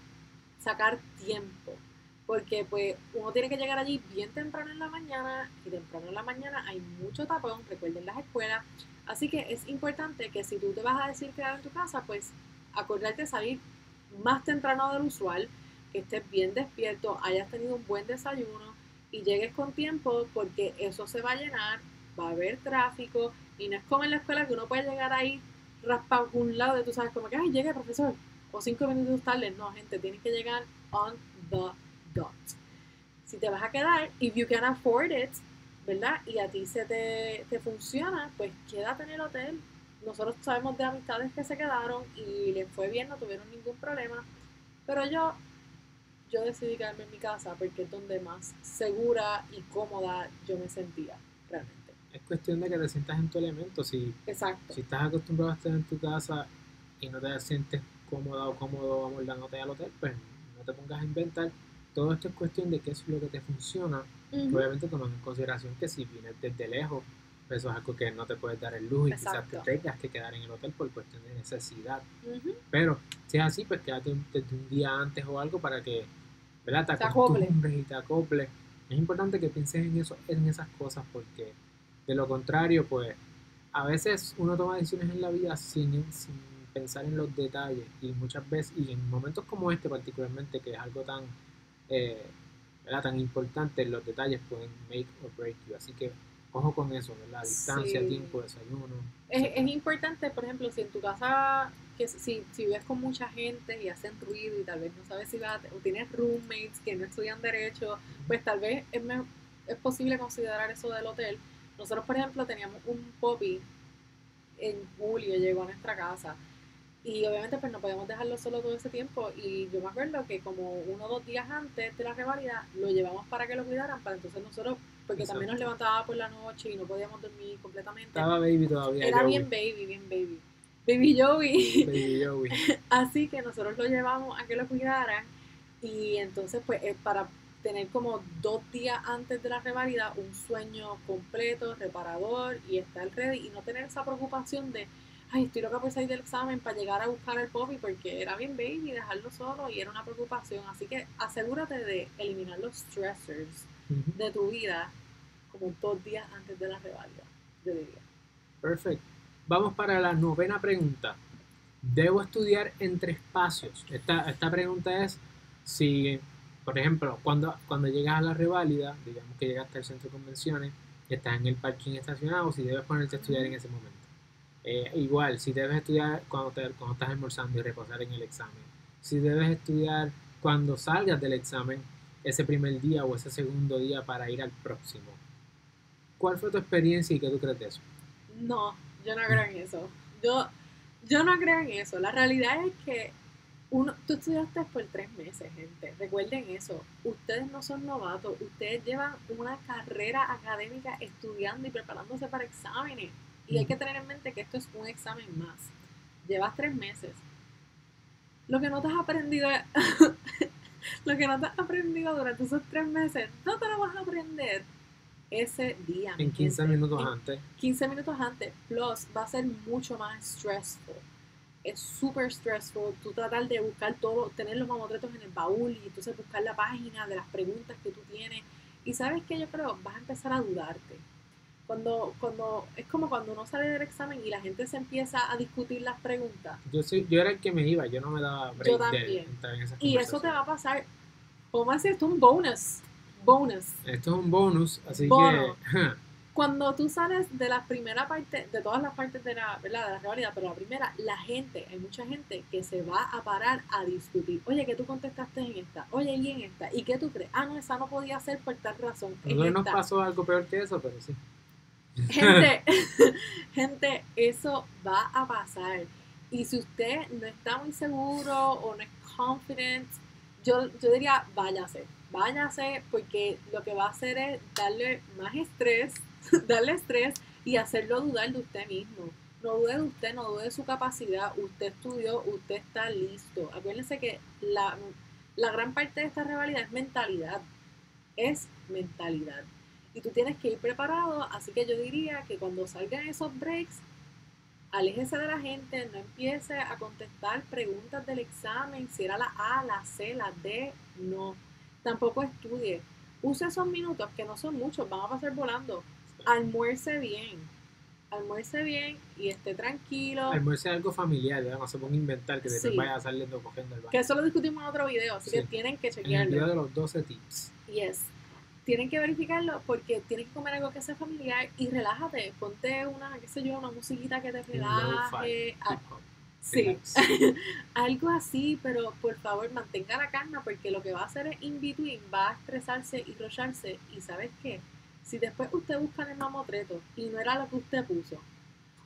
B: sacar tiempo, porque pues uno tiene que llegar allí bien temprano en la mañana y temprano en la mañana hay mucho tapón, recuerden las escuelas, así que es importante que si tú te vas a decir quedar en tu casa, pues acordarte de salir más temprano del usual, que estés bien despierto, hayas tenido un buen desayuno y llegues con tiempo porque eso se va a llenar, va a haber tráfico y no es como en la escuela que uno puede llegar ahí raspado un lado y tú sabes como que, ay, llegué profesor, o cinco minutos tarde. No, gente, tienes que llegar on the dot. Si te vas a quedar, if you can afford it, ¿verdad? Y a ti se te, te funciona, pues quédate en el hotel. Nosotros sabemos de amistades que se quedaron y les fue bien, no tuvieron ningún problema. Pero yo, yo decidí quedarme en mi casa porque es donde más segura y cómoda yo me sentía, realmente.
A: Es cuestión de que te sientas en tu elemento. Si,
B: Exacto.
A: si estás acostumbrado a estar en tu casa y no te sientes cómoda o cómodo amoldándote al hotel, pues no te pongas a inventar. todo esto es cuestión de qué es lo que te funciona. Obviamente tomando en consideración que si vienes desde lejos, pues eso es algo que no te puedes dar el lujo y quizás te
B: Exacto.
A: tengas que quedar en el hotel por cuestión de necesidad. Pero si es así, pues quédate un- desde un día antes o algo para que ¿verdad? te acostumbres y te acoples. Es importante que pienses en eso, en esas cosas, porque de lo contrario, pues a veces uno toma decisiones en la vida sin, sin pensar en los detalles y muchas veces, y en momentos como este particularmente, que es algo tan, eh, ¿verdad? tan importante, los detalles pueden make or break you. Así que ojo con eso, ¿verdad? Distancia,
B: Sí.
A: tiempo, desayuno.
B: Es, es importante, por ejemplo, si en tu casa, que si, si vives con mucha gente y hacen ruido y tal vez no sabes si vas a, o tienes roommates que no estudian derecho, pues tal vez es, es posible considerar eso del hotel. Nosotros, por ejemplo, teníamos un poppy en julio, llegó a nuestra casa. Y obviamente pues no podíamos dejarlo solo todo ese tiempo. Y yo me acuerdo que como uno o dos días antes de la revalida lo llevamos para que lo cuidaran, para entonces nosotros, porque también nos levantaba por la noche y no podíamos dormir completamente.
A: Estaba baby todavía.
B: Era
A: Joey.
B: bien baby, bien baby. Baby Joey.
A: Baby Joey.
B: Así que nosotros lo llevamos a que lo cuidaran y entonces pues es para tener como dos días antes de la revalida un sueño completo, reparador y estar ready y no tener esa preocupación de ay estoy loca por salir del examen para llegar a buscar el poppy porque era bien baby dejarlo solo y era una preocupación así que asegúrate de eliminar los stressors de tu vida como dos días antes de la revalida yo diría
A: Perfecto. Vamos para la novena pregunta. ¿Debo estudiar entre espacios? Esta, esta pregunta es si, por ejemplo, cuando, cuando llegas a la reválida, digamos que llegaste al centro de convenciones, estás en el parking estacionado, si debes ponerte a estudiar en ese momento. Eh, igual, si debes estudiar cuando, te- cuando estás almorzando y reposar en el examen. Si debes estudiar cuando salgas del examen, ese primer día o ese segundo día para ir al próximo. ¿Cuál fue tu experiencia y qué tú crees de eso?
B: No, yo no creo en eso. Yo, yo no creo en eso. La realidad es que uno, tú estudiaste por tres meses, gente. Recuerden eso. Ustedes no son novatos. Ustedes llevan una carrera académica estudiando y preparándose para exámenes. Y hay que tener en mente que esto es un examen más. Llevas tres meses. Lo que no te has aprendido, lo que no te has aprendido durante esos tres meses, no te lo vas a aprender ese día.
A: En 15
B: gente.
A: minutos
B: En-
A: antes.
B: 15 minutos antes, plus va a ser mucho más stressful. Es súper stressful tú tratar de buscar todo, tener los mamotretos en el baúl y entonces buscar la página de las preguntas que tú tienes. Y sabes que yo creo, vas a empezar a dudarte. Cuando, cuando, es como cuando uno sale del examen y la gente se empieza a discutir las preguntas.
A: Yo, soy, yo era el que me iba, yo no me daba break
B: Yo
A: de
B: también.
A: entrar en esas
B: Y eso te va a pasar, a decir, esto es un bonus. Bonus.
A: Esto es un bonus, así
B: Bono.
A: que
B: Cuando tú sales de la primera parte, de todas las partes de la, ¿verdad? de la rivalidad, pero la primera, la gente, hay mucha gente que se va a parar a discutir. Oye, que tú contestaste en esta? Oye, y en esta? ¿Y qué tú crees? Ah, no, esa no podía ser por tal razón.
A: nosotros nos pasó algo peor que eso, pero sí.
B: Gente, gente, eso va a pasar. Y si usted no está muy seguro o no es confident, yo, yo diría váyase, váyase porque lo que va a hacer es darle más estrés, darle estrés y hacerlo dudar de usted mismo. No dude de usted, no dude de su capacidad. Usted estudió, usted está listo. Acuérdense que la, la gran parte de esta rivalidad es mentalidad. Es mentalidad. Y tú tienes que ir preparado, así que yo diría que cuando salgan esos breaks, aléjese de la gente, no empiece a contestar preguntas del examen, si era la A, la C, la D, no. Tampoco estudie. Use esos minutos, que no son muchos, van a pasar volando. Almuerce bien, almuerce bien y esté tranquilo.
A: Almuerzo es algo familiar, ¿verdad? no se ponga a inventar que después
B: Sí.
A: vaya saliendo cogiendo el baño.
B: Que eso lo discutimos en otro video, así
A: Sí.
B: que tienen que
A: En el
B: chequearlo.
A: video de los 12 tips.
B: Yes. Tienen que verificarlo porque tienes que comer algo que sea familiar y relájate. Ponte una, qué sé yo, una musiquita que te relaje. sí, algo así, pero por favor mantenga la calma porque lo que va a hacer es in between, va a estresarse y rocharse. Y sabes qué? Si después usted busca en el mamotreto y no era lo que usted puso,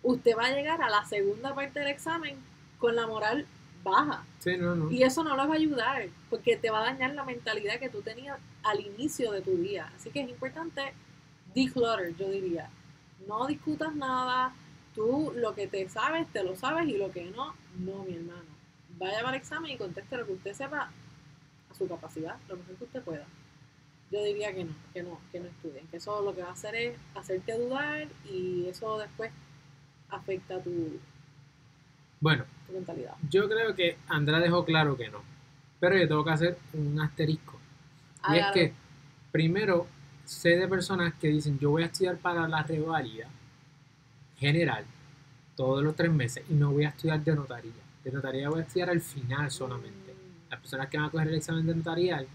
B: usted va a llegar a la segunda parte del examen con la moral baja.
A: Sí, no, no.
B: Y eso no les va a ayudar, porque te va a dañar la mentalidad que tú tenías al inicio de tu día. Así que es importante declutter, yo diría. No discutas nada, tú lo que te sabes, te lo sabes, y lo que no, no, mi hermano. Vaya para el examen y conteste lo que usted sepa a su capacidad, lo mejor que usted pueda. Yo diría que no, que no, que no estudien, que eso lo que va a hacer es hacerte dudar y eso después afecta tu,
A: Bueno,
B: tu mentalidad.
A: yo creo que Andrea dejó claro que no. Pero yo tengo que hacer un asterisco. Y es que, primero, sé de personas que dicen, yo voy a estudiar para la revalida general todos los tres meses y no voy a estudiar de notaría. De notaría voy a estudiar al final solamente.
B: Mm,
A: Las personas que van a coger el examen de notarial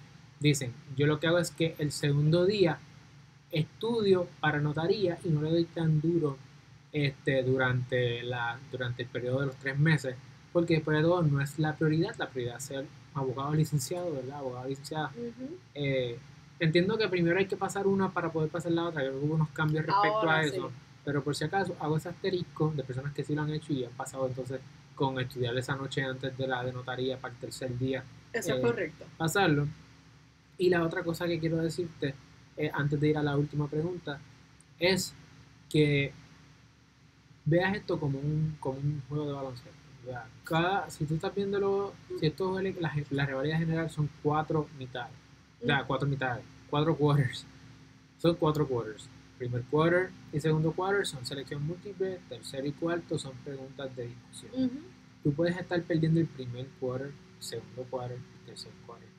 A: dicen, yo lo que hago es que el segundo día estudio para notaría y no le doy tan duro este, durante, la, durante el periodo de los tres meses, porque después de todo no es la prioridad, la prioridad es ser abogado licenciado, ¿verdad? Abogado licenciada.
B: ujú.
A: Eh, entiendo que primero hay que pasar una para poder pasar la otra, que hubo unos cambios respecto
B: Ahora
A: a
B: sí.
A: eso, pero por si acaso hago ese asterisco de personas que sí lo han hecho y han pasado entonces con estudiar esa noche antes de la de notaría para el tercer día
B: Eso
A: Eh,
B: es correcto.
A: pasarlo. Y la otra cosa que quiero decirte, eh, antes de ir a la última pregunta, es que veas esto como un, como un juego de baloncesto. Cada, si tú estás viéndolo, si esto es la, la rivalidad general son cuatro mitades, sea, cuatro mitades, cuatro quarters. Son cuatro quarters. Primer quarter y segundo quarter son selección múltiple, tercer y cuarto son preguntas de discusión tú puedes estar perdiendo el primer quarter, segundo quarter tercer quarter.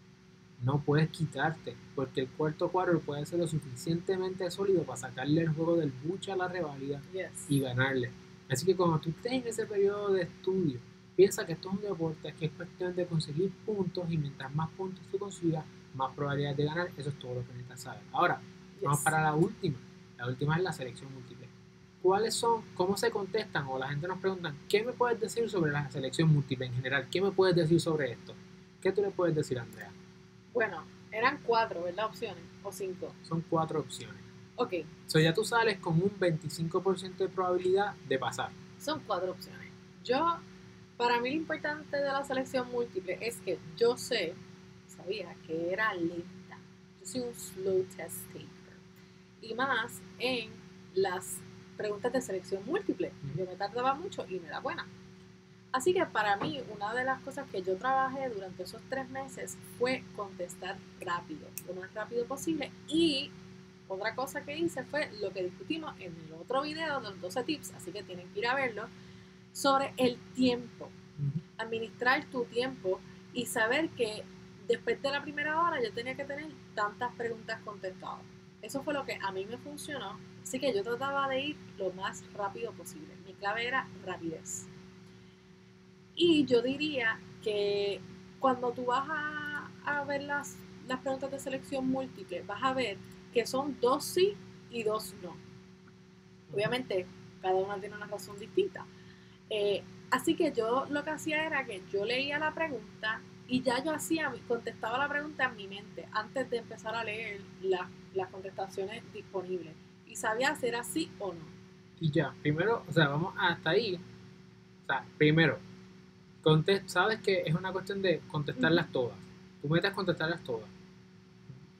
A: No puedes quitarte, porque el cuarto quarter puede ser lo suficientemente sólido para sacarle el juego del buche a la revalida
B: Yes.
A: y ganarle. Así que cuando tú estés en ese periodo de estudio, piensa que esto es un deporte, que es cuestión de conseguir puntos y mientras más puntos tú consigas, más probabilidades de ganar. Eso es todo lo que necesitas saber. Ahora, Vamos para la última. La última es la selección múltiple. ¿Cuáles son, cómo se contestan o la gente nos pregunta, ¿qué me puedes decir sobre la selección múltiple en general? ¿Qué me puedes decir sobre esto? ¿Qué tú le puedes decir, Andrea?
B: Bueno, eran cuatro, ¿verdad? Opciones. O cinco.
A: Son cuatro opciones.
B: Ok,
A: So ya tú sales con un 25% de probabilidad de pasar.
B: son cuatro opciones. Yo, para mí lo importante de la selección múltiple es que yo sé, sabía que era lenta. Yo soy un slow test taker. Y más en las preguntas de selección múltiple. Yo me tardaba mucho y me da buena. Así que para mí, una de las cosas que yo trabajé durante esos tres meses fue contestar rápido, lo más rápido posible. Y otra cosa que hice fue lo que discutimos en el otro video de los 12 tips, así que tienen que ir a verlo, sobre el tiempo. Administrar tu tiempo y saber que después de la primera hora yo tenía que tener tantas preguntas contestadas. Eso fue lo que a mí me funcionó, así que yo trataba de ir lo más rápido posible. Mi clave era rapidez. Y yo diría que cuando tú vas a, a ver las, las preguntas de selección múltiple, vas a ver que son dos sí y dos no. Obviamente, cada una tiene una razón distinta. Eh, así que yo lo que hacía era que yo leía la pregunta y ya yo hacía, contestaba la pregunta en mi mente antes de empezar a leer la- las contestaciones disponibles. Y sabía si era sí o no.
A: Y ya, primero, o sea, vamos hasta ahí. O sea, primero, contest- sabes que es una cuestión de contestarlas todas. Tú metes contestarlas todas.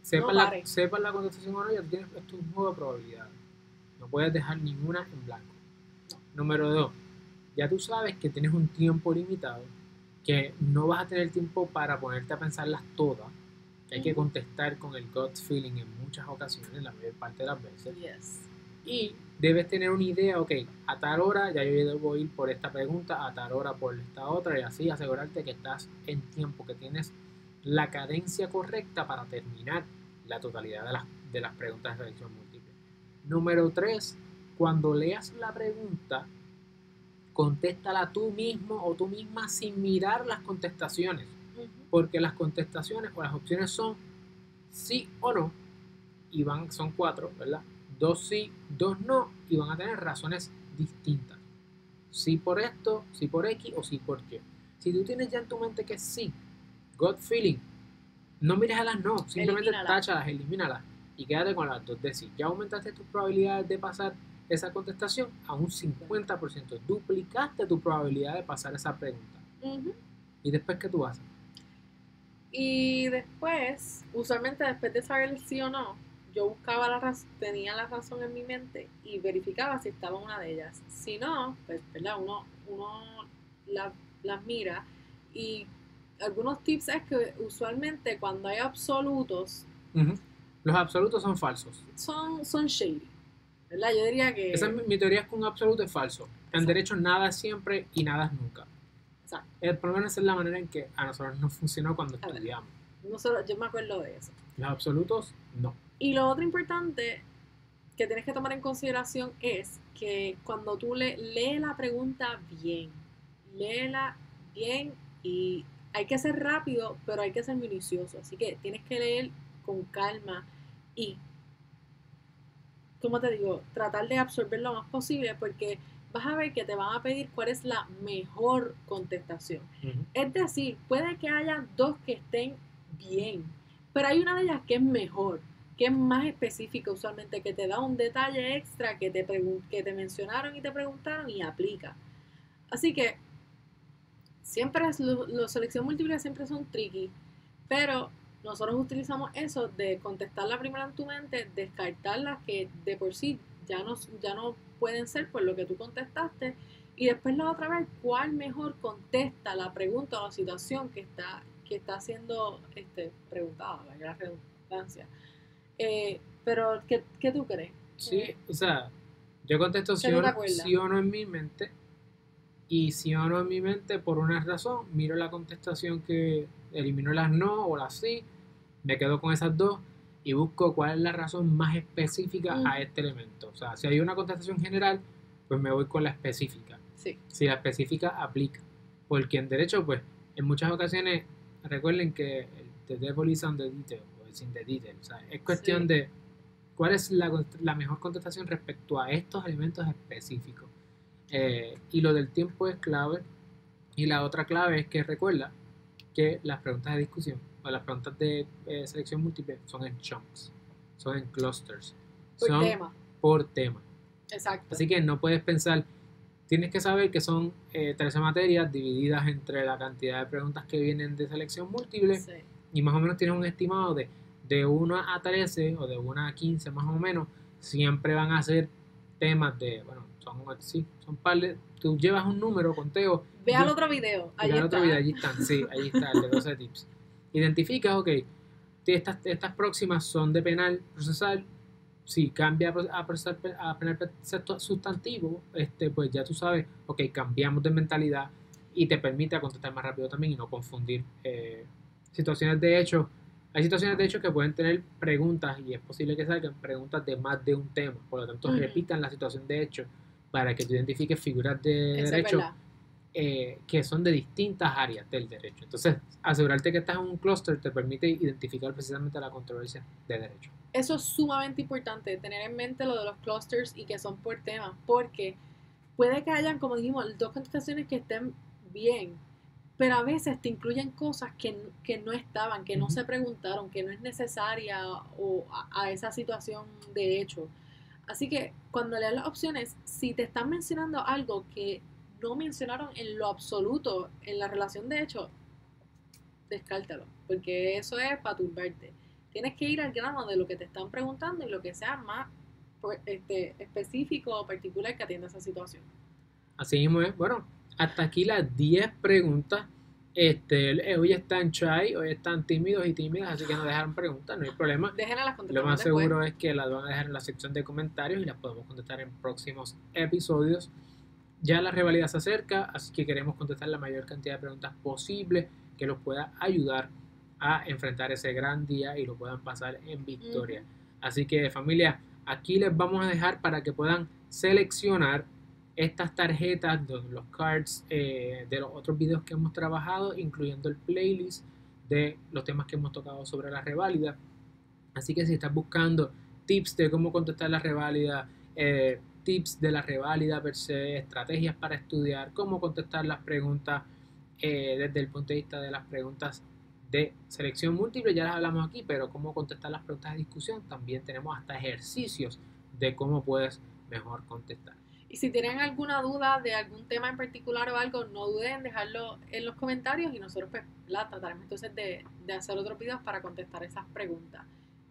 A: Sepas,
B: No
A: la, sepas la contestación o no, ya tienes, es un juego de probabilidades. No puedes dejar ninguna en blanco. Número dos, ya tú sabes que tienes un tiempo limitado, que no vas a tener tiempo para ponerte a pensarlas todas, que hay que contestar con el gut feeling en muchas ocasiones, la mayor parte de las veces.
B: Yes.
A: Y debes tener una idea, ok, a tal hora ya yo debo ir por esta pregunta, a tal hora por esta otra, y así asegurarte que estás en tiempo, que tienes la cadencia correcta para terminar la totalidad de las, de las preguntas de selección múltiple. Número 3, cuando leas la pregunta, contéstala tú mismo o tú misma sin mirar las contestaciones porque las contestaciones o las opciones son sí o no, y van, son cuatro, ¿verdad? Dos sí, dos no, y van a tener razones distintas. Sí por esto, sí por X o sí por Y. Si tú tienes ya en tu mente que sí, gut feeling, no mires a las no, simplemente táchalas, elimínalas y quédate con las dos de sí. Ya aumentaste tus probabilidades de pasar esa contestación a un 50%. Duplicaste tu probabilidad de pasar esa pregunta. ¿Y después qué tú haces?
B: Y después, usualmente después de saber el sí o no, yo buscaba la razón, tenía la razón en mi mente y verificaba si estaba una de ellas. Si no, pues, ¿verdad? Uno, uno la- las mira y algunos tips es que usualmente cuando hay absolutos
A: Ujú. Los absolutos son falsos.
B: son, son shady. ¿Verdad? Yo diría que.
A: Esa es mi, teoría es que un absoluto es falso. En
B: Exacto.
A: derecho nada es siempre y nada es nunca.
B: Exacto.
A: El problema es la manera en que a nosotros nos funcionó cuando
B: A ver.
A: estudiamos.
B: Nosotros, yo me acuerdo de eso.
A: Los absolutos, no.
B: Y lo otro importante que tienes que tomar en consideración es que cuando tú le, lee la pregunta bien, léela bien y hay que ser rápido, pero hay que ser minucioso. Así que tienes que leer con calma y, como te digo, tratar de absorber lo más posible porque vas a ver que te van a pedir cuál es la mejor contestación. Es decir, puede que haya dos que estén bien, pero hay una de ellas que es mejor, que es más específica usualmente, que te da un detalle extra que te, que te mencionaron y te preguntaron y aplica. Así que siempre es, lo- los selección múltiple siempre son tricky, pero nosotros utilizamos eso de contestar la primera en tu mente, descartar las que de por sí ya no, ya no pueden ser por lo que tú contestaste y después la otra vez, ¿cuál mejor contesta la pregunta o la situación que está, que está siendo este, preguntada? La gran redundancia. Eh, pero, ¿qué, qué tú crees?
A: Sí, o sea, yo contesto sí
B: ¿Qué no
A: o, no, sí o no en mi mente. Y sí o no en mi mente, por una razón, miro la contestación que eliminó las no o las sí, me quedo con esas dos y busco cuál es la razón más específica
B: Mm.
A: a este elemento. O sea, si hay una contestación general, pues me voy con la específica.
B: Sí,
A: Si la específica aplica. Porque en derecho, pues, en muchas ocasiones, recuerden que el the devil is on the detail, o it's in the detail. O sea, es cuestión
B: Sí.
A: de cuál es la, mejor contestación respecto a estos elementos específicos. Eh, y lo del tiempo es clave. Y la otra clave es que recuerda que las preguntas de discusión o las preguntas de eh, selección múltiple son en chunks, son en clusters,
B: por
A: son
B: tema.
A: por tema.
B: Exacto.
A: Así que no puedes pensar, tienes que saber que son eh, 13 materias divididas entre la cantidad de preguntas que vienen de selección múltiple
B: Sí.
A: y más o menos tienes un estimado de, de 1 a 13 o de 1 a 15 más o menos, siempre van a ser temas de, bueno, son, sí, son par de, tú llevas un número, conteo,
B: Ve al otro video. Ahí está.
A: otro video, allí están, sí, ahí está el de 12 tips. Identificas, ok, estas, estas próximas son de penal procesal. Si cambia a pro- a, penal sustantivo, este, pues ya tú sabes, ok, cambiamos de mentalidad y te permite contestar más rápido también y no confundir eh, situaciones de hecho. Hay situaciones de hecho que pueden tener preguntas y es posible que salgan preguntas de más de un tema. Por lo tanto, repitan la situación de hecho para que tú identifiques figuras de
B: Eso
A: derecho eh, que son de distintas áreas del derecho. Entonces, asegurarte que estás en un clúster te permite identificar precisamente la controversia de derecho.
B: Eso es sumamente importante, tener en mente lo de los clusters y que son por tema, porque puede que hayan, como dijimos, dos contestaciones que estén bien, pero a veces te incluyen cosas que, que no estaban, que no se preguntaron, que no es necesaria o a, a esa situación de hecho. Así que cuando leas las opciones, si te están mencionando algo que no mencionaron en lo absoluto en la relación de hecho, descártalo, porque eso es para turbarte. Tienes que ir al grano de lo que te están preguntando y lo que sea más pues, este, específico o particular que atienda esa situación.
A: Así mismo es. Bueno, hasta aquí las 10 preguntas. Este, eh, hoy están shy, hoy están tímidos y tímidas, así que no dejaron preguntas, no hay problema.
B: Déjenlas las
A: Lo más
B: después.
A: seguro es que las van a dejar en la sección de comentarios y las podemos contestar en próximos episodios. Ya la rivalidad se acerca, así que queremos contestar la mayor cantidad de preguntas posible que los pueda ayudar a enfrentar ese gran día y lo puedan pasar en victoria. Así que familia, aquí les vamos a dejar para que puedan seleccionar estas tarjetas, los, cards eh, de los otros videos que hemos trabajado, incluyendo el playlist de los temas que hemos tocado sobre la reválida. Así que si estás buscando tips de cómo contestar la reválida, eh, tips de la reválida per se, estrategias para estudiar, cómo contestar las preguntas eh, desde el punto de vista de las preguntas de selección múltiple, ya las hablamos aquí, pero cómo contestar las preguntas de discusión, también tenemos hasta ejercicios de cómo puedes mejor contestar.
B: Y si tienen alguna duda de algún tema en particular o algo, no duden en dejarlo en los comentarios y nosotros pues la trataremos entonces de, de hacer otros videos para contestar esas preguntas.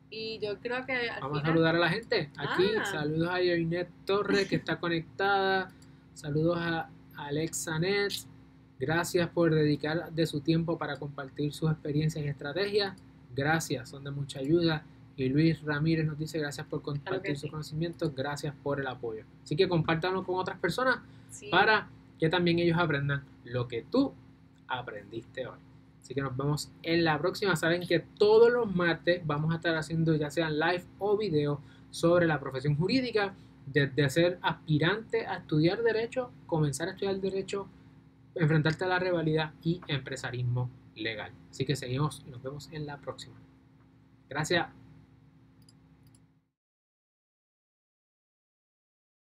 B: Y yo creo que al
A: Vamos a saludar a la gente. Aquí,
B: Ah.
A: saludos a Yoinet Torres, que está conectada. Saludos a Alexa Net. Gracias por dedicar de su tiempo para compartir sus experiencias y estrategias. Gracias, son de mucha ayuda. Y Luis Ramírez nos dice gracias por compartir sus conocimientos, gracias por el apoyo. Así que compártanlo con otras personas
B: Sí.
A: para que también ellos aprendan lo que tú aprendiste hoy. Así que nos vemos en la próxima. Saben que todos los martes vamos a estar haciendo ya sean live o video sobre la profesión jurídica, desde ser aspirante a estudiar derecho, comenzar a estudiar derecho, enfrentarte a la rivalidad y empresarismo legal. Así que seguimos y nos vemos en la próxima. Gracias.